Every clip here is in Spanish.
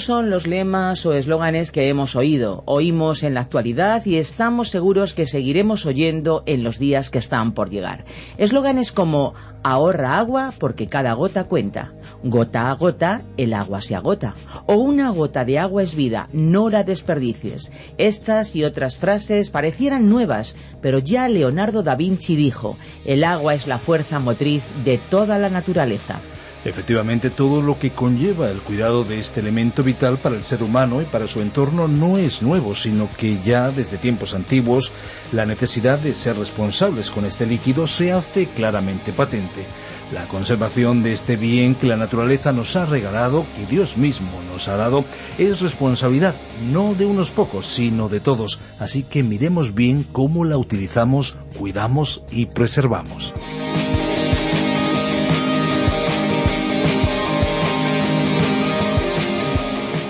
Son los lemas o eslóganes que hemos oído, oímos en la actualidad y estamos seguros que seguiremos oyendo en los días que están por llegar. Eslóganes como ahorra agua porque cada gota cuenta, gota a gota el agua se agota, o una gota de agua es vida, no la desperdicies. Estas y otras frases parecieran nuevas, pero ya Leonardo da Vinci dijo, el agua es la fuerza motriz de toda la naturaleza. Efectivamente, todo lo que conlleva el cuidado de este elemento vital para el ser humano y para su entorno no es nuevo, sino que ya desde tiempos antiguos la necesidad de ser responsables con este líquido se hace claramente patente. La conservación de este bien que la naturaleza nos ha regalado, que Dios mismo nos ha dado, es responsabilidad no de unos pocos, sino de todos. Así que miremos bien cómo la utilizamos, cuidamos y preservamos.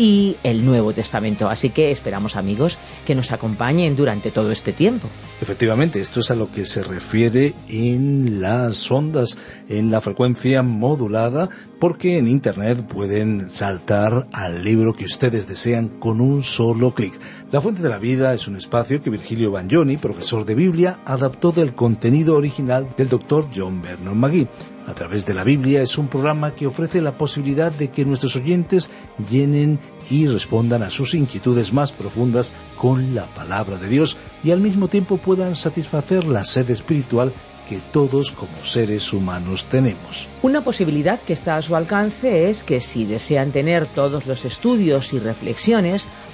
y el Nuevo Testamento. Así que esperamos amigos que nos acompañen durante todo este tiempo. Efectivamente, esto es a lo que se refiere en las ondas, en la frecuencia modulada, porque en Internet pueden saltar al libro que ustedes desean con un solo clic. La Fuente de la Vida es un espacio que Virgilio Bagnoni, profesor de Biblia, adaptó del contenido original del doctor John Vernon McGee. A través de la Biblia es un programa que ofrece la posibilidad de que nuestros oyentes llenen y respondan a sus inquietudes más profundas con la palabra de Dios y al mismo tiempo puedan satisfacer la sed espiritual que todos como seres humanos tenemos. Una posibilidad que está a su alcance es que si desean tener todos los estudios y reflexiones,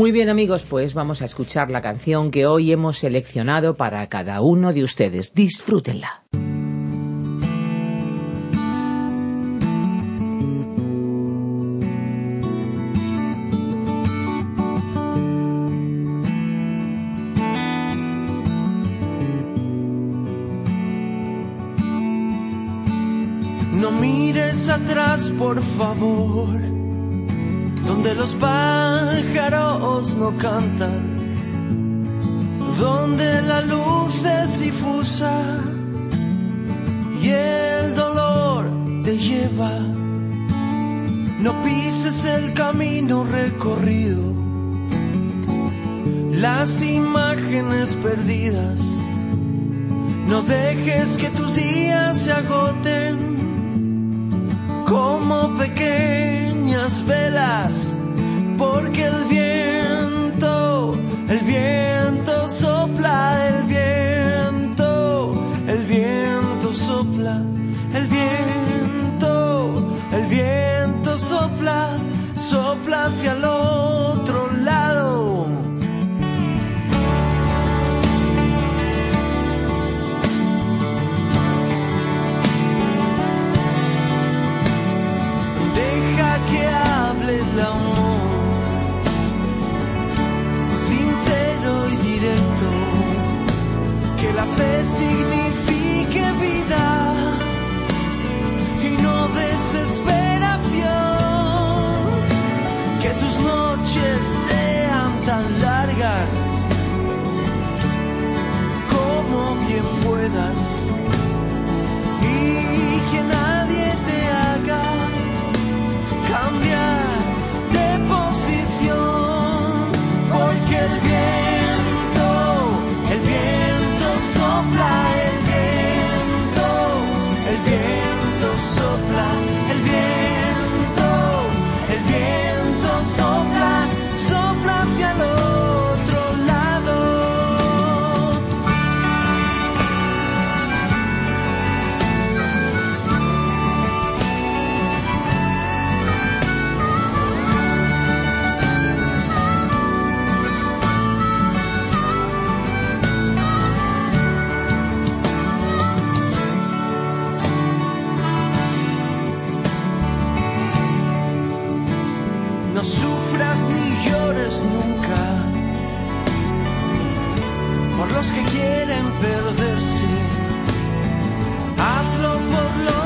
Muy bien amigos, pues vamos a escuchar la canción que hoy hemos seleccionado para cada uno de ustedes. Disfrútenla. No mires atrás, por favor donde los pájaros no cantan, donde la luz es difusa y el dolor te lleva. No pises el camino recorrido, las imágenes perdidas. No dejes que tus días se agoten como pequeñas velas, porque el viento, el viento sopla, el viento, el viento sopla, el viento, el viento sopla, sopla hacia el como bien puedas los que quieren perderse. Hazlo por los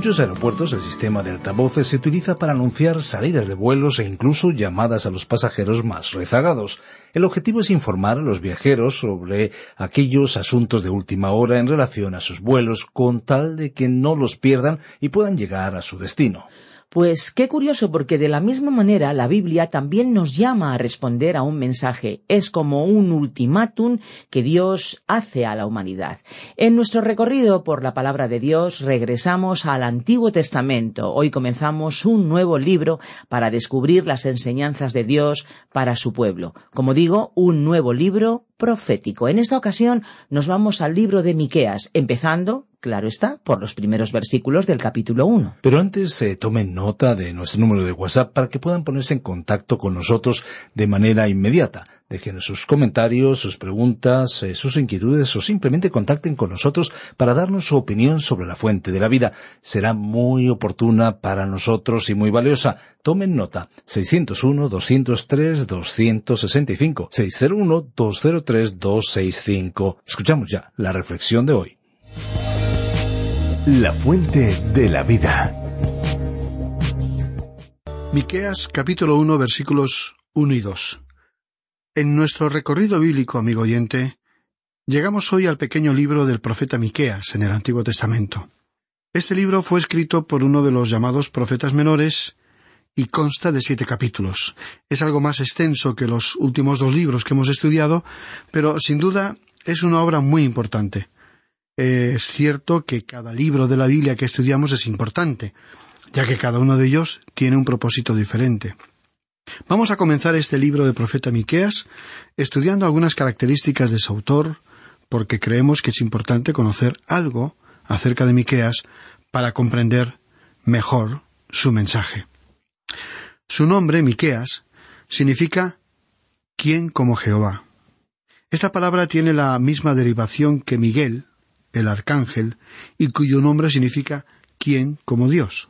muchos aeropuertos el sistema de altavoces se utiliza para anunciar salidas de vuelos e incluso llamadas a los pasajeros más rezagados. El objetivo es informar a los viajeros sobre aquellos asuntos de última hora en relación a sus vuelos con tal de que no los pierdan y puedan llegar a su destino. Pues qué curioso, porque de la misma manera la Biblia también nos llama a responder a un mensaje. Es como un ultimátum que Dios hace a la humanidad. En nuestro recorrido por la palabra de Dios regresamos al Antiguo Testamento. Hoy comenzamos un nuevo libro para descubrir las enseñanzas de Dios para su pueblo. Como digo, un nuevo libro profético. En esta ocasión nos vamos al libro de Miqueas, empezando claro está, por los primeros versículos del capítulo 1. Pero antes eh, tomen nota de nuestro número de WhatsApp para que puedan ponerse en contacto con nosotros de manera inmediata. Dejen sus comentarios, sus preguntas, eh, sus inquietudes o simplemente contacten con nosotros para darnos su opinión sobre la fuente de la vida. Será muy oportuna para nosotros y muy valiosa. Tomen nota. 601-203-265. 601-203-265. Escuchamos ya la reflexión de hoy. La fuente de la vida. Miqueas capítulo 1 versículos 1 y 2. En nuestro recorrido bíblico, amigo oyente, llegamos hoy al pequeño libro del profeta Miqueas en el Antiguo Testamento. Este libro fue escrito por uno de los llamados profetas menores y consta de siete capítulos. Es algo más extenso que los últimos dos libros que hemos estudiado, pero sin duda es una obra muy importante. Es cierto que cada libro de la Biblia que estudiamos es importante, ya que cada uno de ellos tiene un propósito diferente. Vamos a comenzar este libro del profeta Miqueas estudiando algunas características de su autor, porque creemos que es importante conocer algo acerca de Miqueas para comprender mejor su mensaje. Su nombre, Miqueas, significa ¿quién como Jehová? Esta palabra tiene la misma derivación que Miguel, el arcángel, y cuyo nombre significa ¿quién como Dios?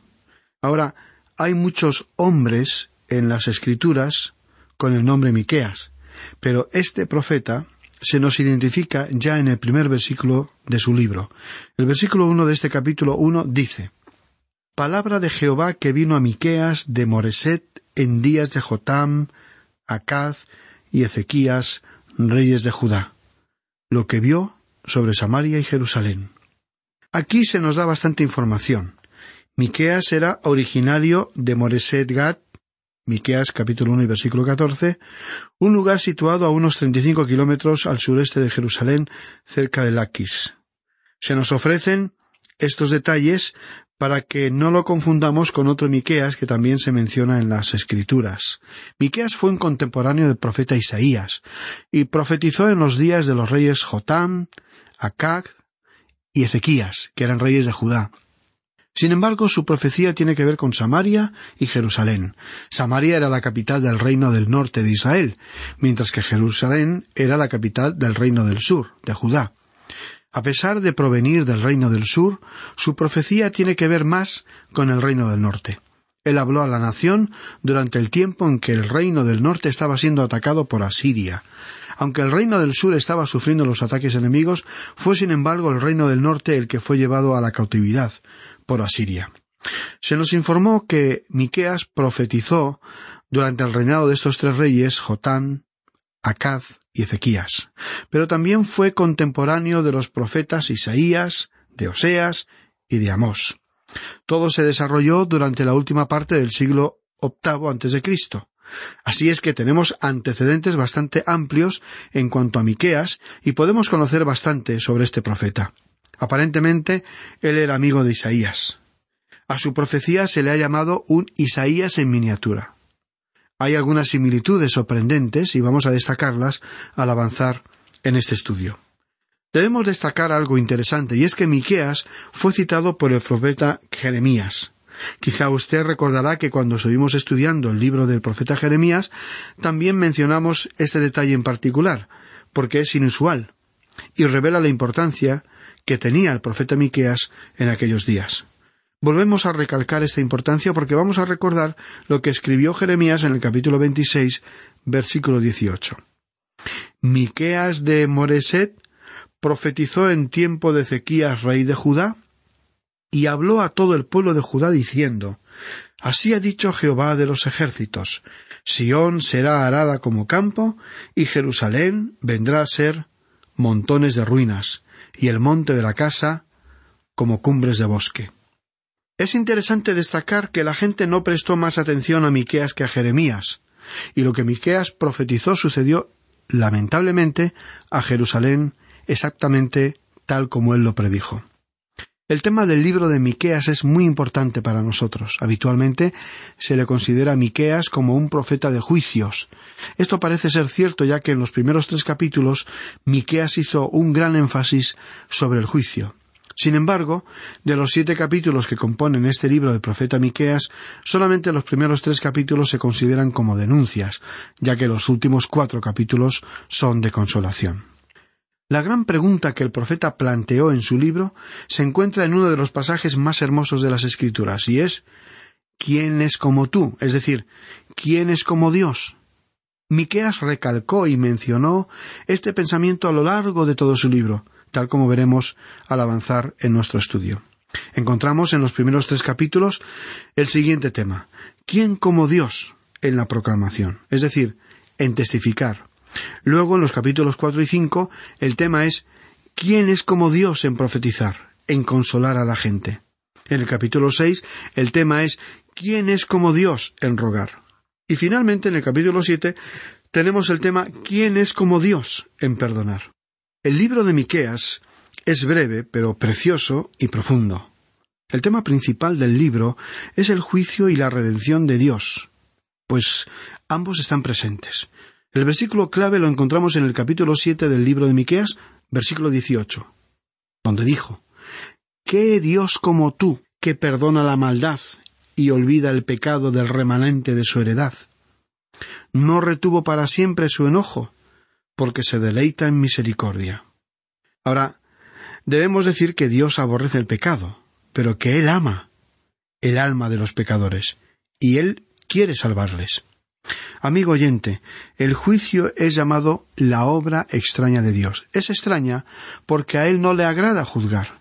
Ahora, hay muchos hombres en las Escrituras con el nombre Miqueas, pero este profeta se nos identifica ya en el primer versículo de su libro. El versículo uno de este capítulo uno dice Palabra de Jehová que vino a Miqueas de Moreset en días de Jotam, Acaz y Ezequías, reyes de Judá. Lo que vio sobre Samaria y Jerusalén. Aquí se nos da bastante información. Miqueas era originario de Moreset Gat, Miqueas capítulo 1 y versículo 14, un lugar situado a unos 35 kilómetros al sureste de Jerusalén, cerca de Laquis. Se nos ofrecen estos detalles para que no lo confundamos con otro Miqueas que también se menciona en las Escrituras. Miqueas fue un contemporáneo del profeta Isaías y profetizó en los días de los reyes Jotam, Acag y Ezequías, que eran reyes de Judá. Sin embargo, su profecía tiene que ver con Samaria y Jerusalén. Samaria era la capital del reino del norte de Israel, mientras que Jerusalén era la capital del reino del sur, de Judá. A pesar de provenir del reino del sur, su profecía tiene que ver más con el reino del norte. Él habló a la nación durante el tiempo en que el reino del norte estaba siendo atacado por Asiria. Aunque el reino del sur estaba sufriendo los ataques enemigos, fue sin embargo el reino del norte el que fue llevado a la cautividad, por Asiria. Se nos informó que Miqueas profetizó durante el reinado de estos tres reyes, Jotán, Acaz y Ezequías, pero también fue contemporáneo de los profetas Isaías, de Oseas y de Amós. Todo se desarrolló durante la última parte del siglo VIII antes de Cristo. Así es que tenemos antecedentes bastante amplios en cuanto a Miqueas y podemos conocer bastante sobre este profeta. Aparentemente, él era amigo de Isaías. A su profecía se le ha llamado un Isaías en miniatura. Hay algunas similitudes sorprendentes y vamos a destacarlas al avanzar en este estudio. Debemos destacar algo interesante y es que Miqueas fue citado por el profeta Jeremías. Quizá usted recordará que cuando estuvimos estudiando el libro del profeta Jeremías también mencionamos este detalle en particular, porque es inusual y revela la importancia que tenía el profeta Miqueas en aquellos días. Volvemos a recalcar esta importancia porque vamos a recordar lo que escribió Jeremías en el capítulo 26, versículo 18. Miqueas de Moreset profetizó en tiempo de Ezequías, rey de Judá, y habló a todo el pueblo de Judá diciendo, Así ha dicho Jehová de los ejércitos, Sión será arada como campo, y Jerusalén vendrá a ser montones de ruinas, y el monte de la casa como cumbres de bosque. Es interesante destacar que la gente no prestó más atención a Miqueas que a Jeremías, y lo que Miqueas profetizó sucedió lamentablemente a Jerusalén exactamente tal como él lo predijo. El tema del libro de Miqueas es muy importante para nosotros. Habitualmente se le considera a Miqueas como un profeta de juicios. Esto parece ser cierto ya que en los primeros tres capítulos Miqueas hizo un gran énfasis sobre el juicio. Sin embargo, de los siete capítulos que componen este libro del profeta Miqueas, solamente los primeros tres capítulos se consideran como denuncias, ya que los últimos cuatro capítulos son de consolación. La gran pregunta que el profeta planteó en su libro se encuentra en uno de los pasajes más hermosos de las Escrituras, y es ¿Quién es como tú? Es decir, ¿quién es como Dios? Miqueas recalcó y mencionó este pensamiento a lo largo de todo su libro, tal como veremos al avanzar en nuestro estudio. Encontramos en los primeros tres capítulos el siguiente tema ¿Quién como Dios? en la proclamación, es decir, en testificar. Luego, en los capítulos cuatro y cinco, el tema es ¿Quién es como Dios en profetizar? en consolar a la gente. En el capítulo seis, el tema es ¿Quién es como Dios en rogar? Y finalmente, en el capítulo siete, tenemos el tema ¿Quién es como Dios en perdonar? El libro de Miqueas es breve, pero precioso y profundo. El tema principal del libro es el juicio y la redención de Dios, pues ambos están presentes. El versículo clave lo encontramos en el capítulo siete del libro de Miqueas, versículo dieciocho, donde dijo ¿Qué Dios como tú, que perdona la maldad y olvida el pecado del remanente de su heredad? No retuvo para siempre su enojo, porque se deleita en misericordia. Ahora, debemos decir que Dios aborrece el pecado, pero que Él ama el alma de los pecadores, y Él quiere salvarles. Amigo oyente, el juicio es llamado la obra extraña de Dios. Es extraña porque a Él no le agrada juzgar.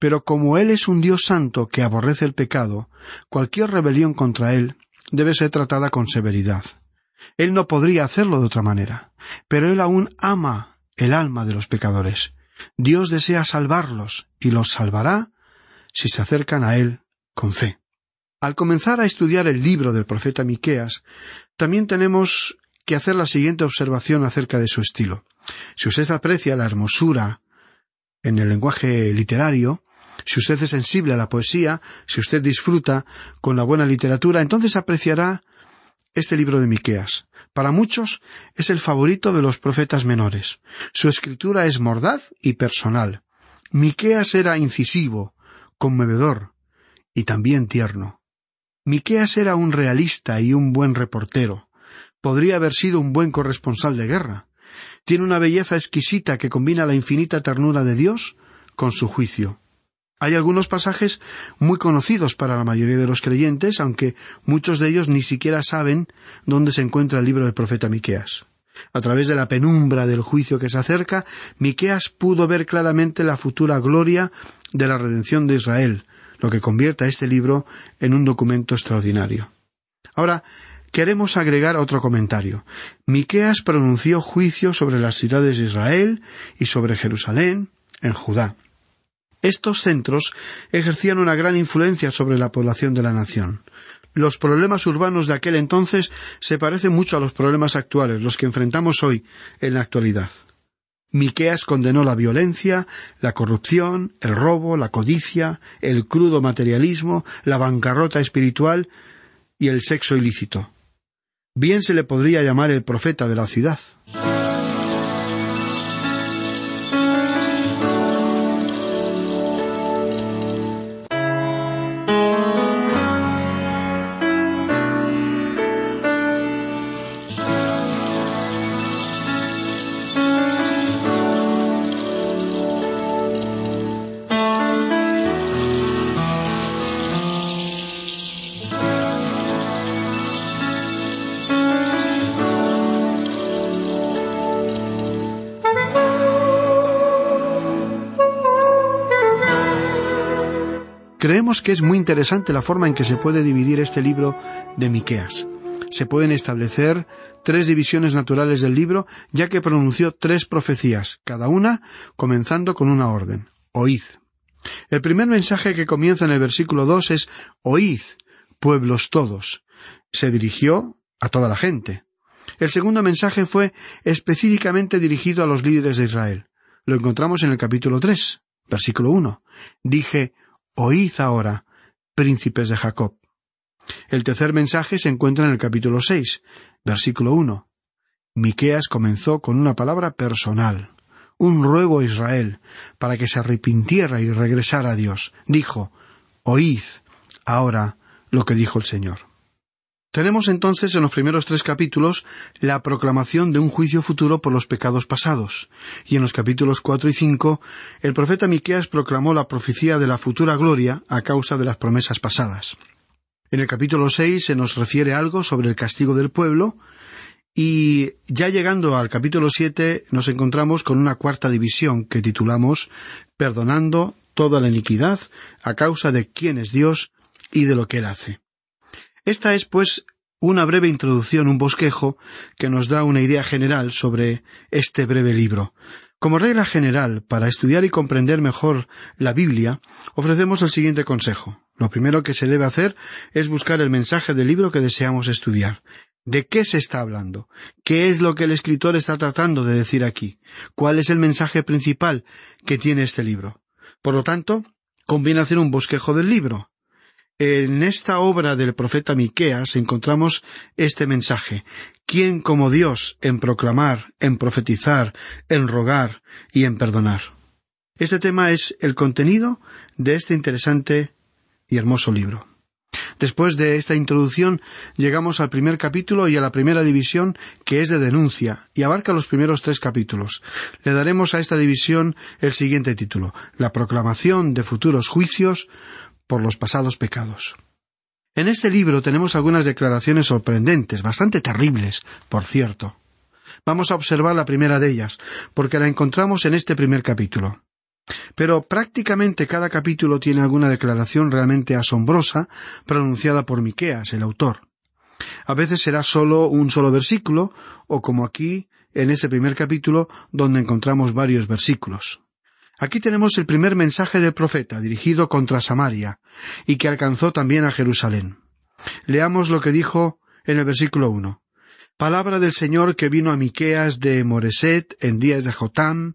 Pero como Él es un Dios santo que aborrece el pecado, cualquier rebelión contra Él debe ser tratada con severidad. Él no podría hacerlo de otra manera, pero Él aún ama el alma de los pecadores. Dios desea salvarlos y los salvará si se acercan a Él con fe. Al comenzar a estudiar el libro del profeta Miqueas, también tenemos que hacer la siguiente observación acerca de su estilo. Si usted aprecia la hermosura en el lenguaje literario, si usted es sensible a la poesía, si usted disfruta con la buena literatura, entonces apreciará este libro de Miqueas. Para muchos es el favorito de los profetas menores. Su escritura es mordaz y personal. Miqueas era incisivo, conmovedor y también tierno. Miqueas era un realista y un buen reportero. Podría haber sido un buen corresponsal de guerra. Tiene una belleza exquisita que combina la infinita ternura de Dios con su juicio. Hay algunos pasajes muy conocidos para la mayoría de los creyentes, aunque muchos de ellos ni siquiera saben dónde se encuentra el libro del profeta Miqueas. A través de la penumbra del juicio que se acerca, Miqueas pudo ver claramente la futura gloria de la redención de Israel, lo que convierte a este libro en un documento extraordinario. Ahora, queremos agregar otro comentario. Miqueas pronunció juicio sobre las ciudades de Israel y sobre Jerusalén, en Judá. Estos centros ejercían una gran influencia sobre la población de la nación. Los problemas urbanos de aquel entonces se parecen mucho a los problemas actuales, los que enfrentamos hoy en la actualidad. Miqueas condenó la violencia, la corrupción, el robo, la codicia, el crudo materialismo, la bancarrota espiritual y el sexo ilícito. Bien se le podría llamar el profeta de la ciudad. Creemos que es muy interesante la forma en que se puede dividir este libro de Miqueas. Se pueden establecer tres divisiones naturales del libro, ya que pronunció tres profecías, cada una comenzando con una orden. Oíd. El primer mensaje que comienza en el versículo dos es Oíd, pueblos todos. Se dirigió a toda la gente. El segundo mensaje fue específicamente dirigido a los líderes de Israel. Lo encontramos en el capítulo tres, versículo uno. Dije, Oíd ahora, príncipes de Jacob. El tercer mensaje se encuentra en el capítulo seis, versículo uno. Miqueas comenzó con una palabra personal, un ruego a Israel para que se arrepintiera y regresara a Dios. Dijo, Oíd ahora lo que dijo el Señor. Tenemos entonces en los primeros tres capítulos la proclamación de un juicio futuro por los pecados pasados, y en los capítulos cuatro y cinco el profeta Miqueas proclamó la profecía de la futura gloria a causa de las promesas pasadas. En el capítulo seis se nos refiere algo sobre el castigo del pueblo, y ya llegando al capítulo siete nos encontramos con una cuarta división que titulamos Perdonando toda la iniquidad a causa de quién es Dios y de lo que Él hace. Esta es, pues, una breve introducción, un bosquejo, que nos da una idea general sobre este breve libro. Como regla general, para estudiar y comprender mejor la Biblia, ofrecemos el siguiente consejo. Lo primero que se debe hacer es buscar el mensaje del libro que deseamos estudiar. ¿De qué se está hablando? ¿Qué es lo que el escritor está tratando de decir aquí? ¿Cuál es el mensaje principal que tiene este libro? Por lo tanto, conviene hacer un bosquejo del libro. En esta obra del profeta Miqueas encontramos este mensaje. ¿Quién como Dios en proclamar, en profetizar, en rogar y en perdonar? Este tema es el contenido de este interesante y hermoso libro. Después de esta introducción llegamos al primer capítulo y a la primera división que es de denuncia y abarca los primeros tres capítulos. Le daremos a esta división el siguiente título La proclamación de futuros juicios por los pasados pecados. En este libro tenemos algunas declaraciones sorprendentes, bastante terribles, por cierto. Vamos a observar la primera de ellas, porque la encontramos en este primer capítulo. Pero prácticamente cada capítulo tiene alguna declaración realmente asombrosa pronunciada por Miqueas, el autor. A veces será solo un solo versículo, o como aquí, en ese primer capítulo, donde encontramos varios versículos. Aquí tenemos el primer mensaje del profeta dirigido contra Samaria y que alcanzó también a Jerusalén. Leamos lo que dijo en el versículo uno. Palabra del Señor que vino a Miqueas de Moreset en días de Jotam,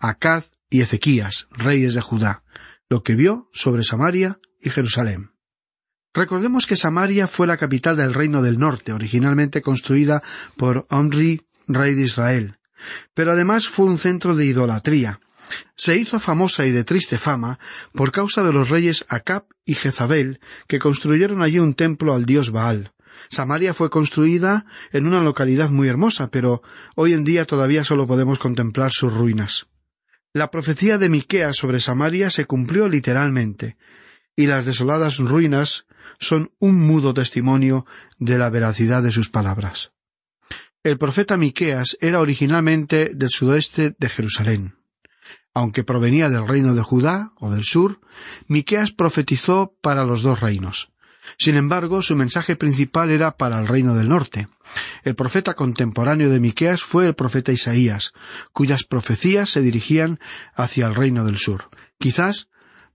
Acaz y Ezequías, reyes de Judá, lo que vio sobre Samaria y Jerusalén. Recordemos que Samaria fue la capital del reino del norte, originalmente construida por Omri, rey de Israel, pero además fue un centro de idolatría, se hizo famosa y de triste fama por causa de los reyes Acab y Jezabel, que construyeron allí un templo al dios Baal. Samaria fue construida en una localidad muy hermosa, pero hoy en día todavía solo podemos contemplar sus ruinas. La profecía de Miqueas sobre Samaria se cumplió literalmente, y las desoladas ruinas son un mudo testimonio de la veracidad de sus palabras. El profeta Miqueas era originalmente del sudoeste de Jerusalén. Aunque provenía del reino de Judá o del sur, Miqueas profetizó para los dos reinos. Sin embargo, su mensaje principal era para el reino del norte. El profeta contemporáneo de Miqueas fue el profeta Isaías, cuyas profecías se dirigían hacia el reino del sur. Quizás,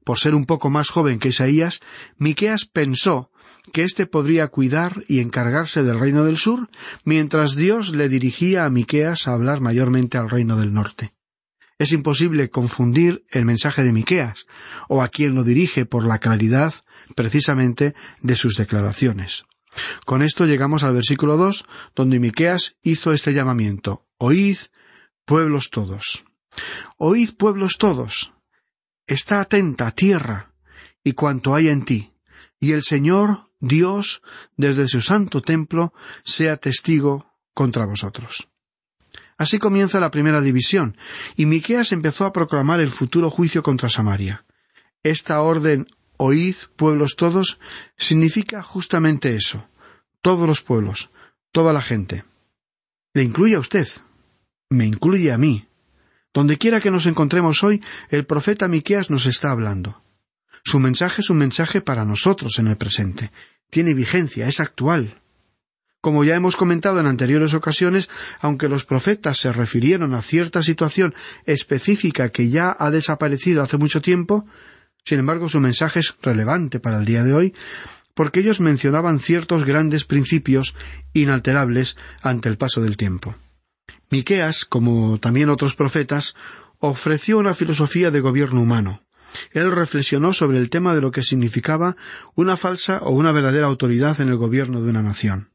por ser un poco más joven que Isaías, Miqueas pensó que éste podría cuidar y encargarse del reino del sur, mientras Dios le dirigía a Miqueas a hablar mayormente al reino del norte. Es imposible confundir el mensaje de Miqueas o a quien lo dirige por la claridad precisamente de sus declaraciones. Con esto llegamos al versículo dos, donde Miqueas hizo este llamamiento Oíd, pueblos todos. Oíd, pueblos todos. Está atenta tierra y cuanto hay en ti, y el Señor, Dios, desde su santo templo, sea testigo contra vosotros. Así comienza la primera división, y Miqueas empezó a proclamar el futuro juicio contra Samaria. Esta orden Oíd, pueblos todos, significa justamente eso. Todos los pueblos, toda la gente. Le incluye a usted. Me incluye a mí. Donde quiera que nos encontremos hoy, el profeta Miqueas nos está hablando. Su mensaje es un mensaje para nosotros en el presente. Tiene vigencia, es actual. Como ya hemos comentado en anteriores ocasiones, aunque los profetas se refirieron a cierta situación específica que ya ha desaparecido hace mucho tiempo, sin embargo su mensaje es relevante para el día de hoy, porque ellos mencionaban ciertos grandes principios inalterables ante el paso del tiempo. Miqueas, como también otros profetas, ofreció una filosofía de gobierno humano. Él reflexionó sobre el tema de lo que significaba una falsa o una verdadera autoridad en el gobierno de una nación.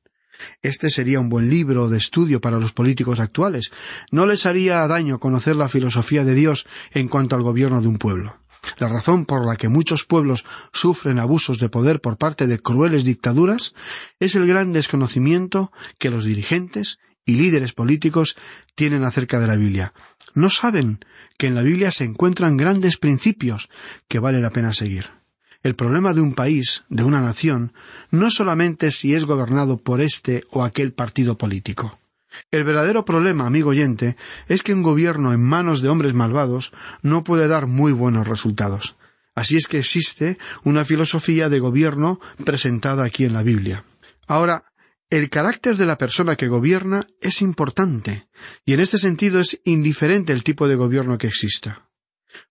Este sería un buen libro de estudio para los políticos actuales. No les haría daño conocer la filosofía de Dios en cuanto al gobierno de un pueblo. La razón por la que muchos pueblos sufren abusos de poder por parte de crueles dictaduras es el gran desconocimiento que los dirigentes y líderes políticos tienen acerca de la Biblia. No saben que en la Biblia se encuentran grandes principios que vale la pena seguir. El problema de un país, de una nación, no solamente si es gobernado por este o aquel partido político. El verdadero problema, amigo oyente, es que un gobierno en manos de hombres malvados no puede dar muy buenos resultados. Así es que existe una filosofía de gobierno presentada aquí en la Biblia. Ahora, el carácter de la persona que gobierna es importante, y en este sentido es indiferente el tipo de gobierno que exista.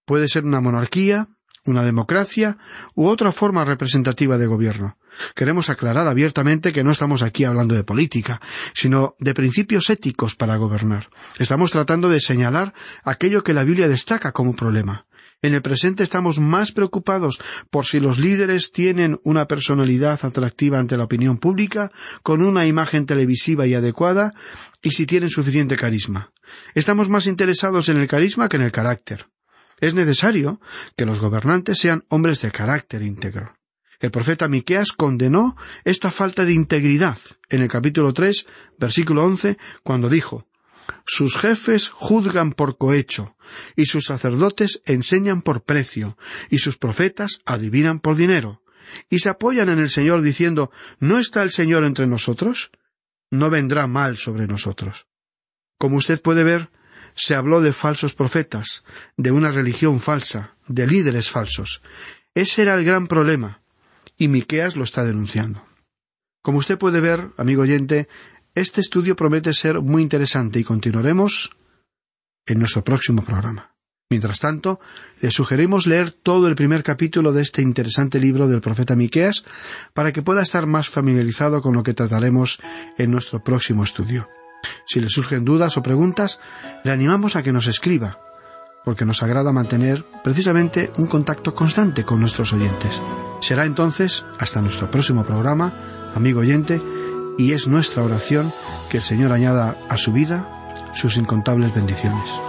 Puede ser una monarquía, una democracia u otra forma representativa de gobierno. Queremos aclarar abiertamente que no estamos aquí hablando de política, sino de principios éticos para gobernar. Estamos tratando de señalar aquello que la Biblia destaca como problema. En el presente estamos más preocupados por si los líderes tienen una personalidad atractiva ante la opinión pública, con una imagen televisiva y adecuada, y si tienen suficiente carisma. Estamos más interesados en el carisma que en el carácter. Es necesario que los gobernantes sean hombres de carácter íntegro. El profeta Miqueas condenó esta falta de integridad en el capítulo tres, versículo once, cuando dijo Sus jefes juzgan por cohecho, y sus sacerdotes enseñan por precio, y sus profetas adivinan por dinero, y se apoyan en el Señor diciendo ¿No está el Señor entre nosotros? No vendrá mal sobre nosotros. Como usted puede ver, se habló de falsos profetas, de una religión falsa, de líderes falsos. Ese era el gran problema, y Miqueas lo está denunciando. Como usted puede ver, amigo oyente, este estudio promete ser muy interesante y continuaremos en nuestro próximo programa. Mientras tanto, le sugerimos leer todo el primer capítulo de este interesante libro del profeta Miqueas para que pueda estar más familiarizado con lo que trataremos en nuestro próximo estudio. Si le surgen dudas o preguntas, le animamos a que nos escriba, porque nos agrada mantener precisamente un contacto constante con nuestros oyentes. Será entonces hasta nuestro próximo programa, amigo oyente, y es nuestra oración que el Señor añada a su vida sus incontables bendiciones.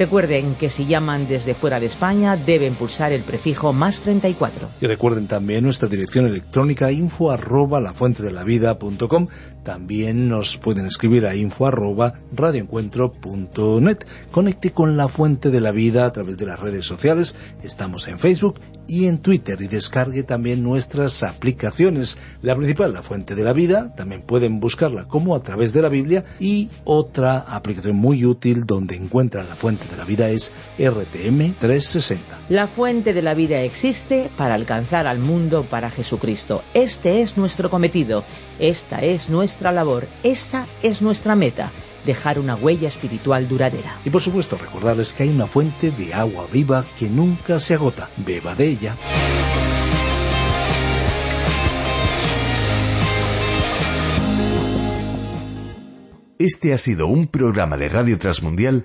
Recuerden que si llaman desde fuera de España deben pulsar el prefijo más 34. Y recuerden también nuestra dirección electrónica info arroba lafuentedelavida.com. También nos pueden escribir a info arroba radioencuentro.net. Conecte con La Fuente de la Vida a través de las redes sociales. Estamos en Facebook y en Twitter y descargue también nuestras aplicaciones. La principal, La Fuente de la Vida, también pueden buscarla como a través de la Biblia y otra aplicación muy útil donde encuentran la fuente de la vida es RTM 360. La fuente de la vida existe para alcanzar al mundo para Jesucristo. Este es nuestro cometido, esta es nuestra labor, esa es nuestra meta dejar una huella espiritual duradera. Y por supuesto recordarles que hay una fuente de agua viva que nunca se agota. Beba de ella. Este ha sido un programa de Radio Transmundial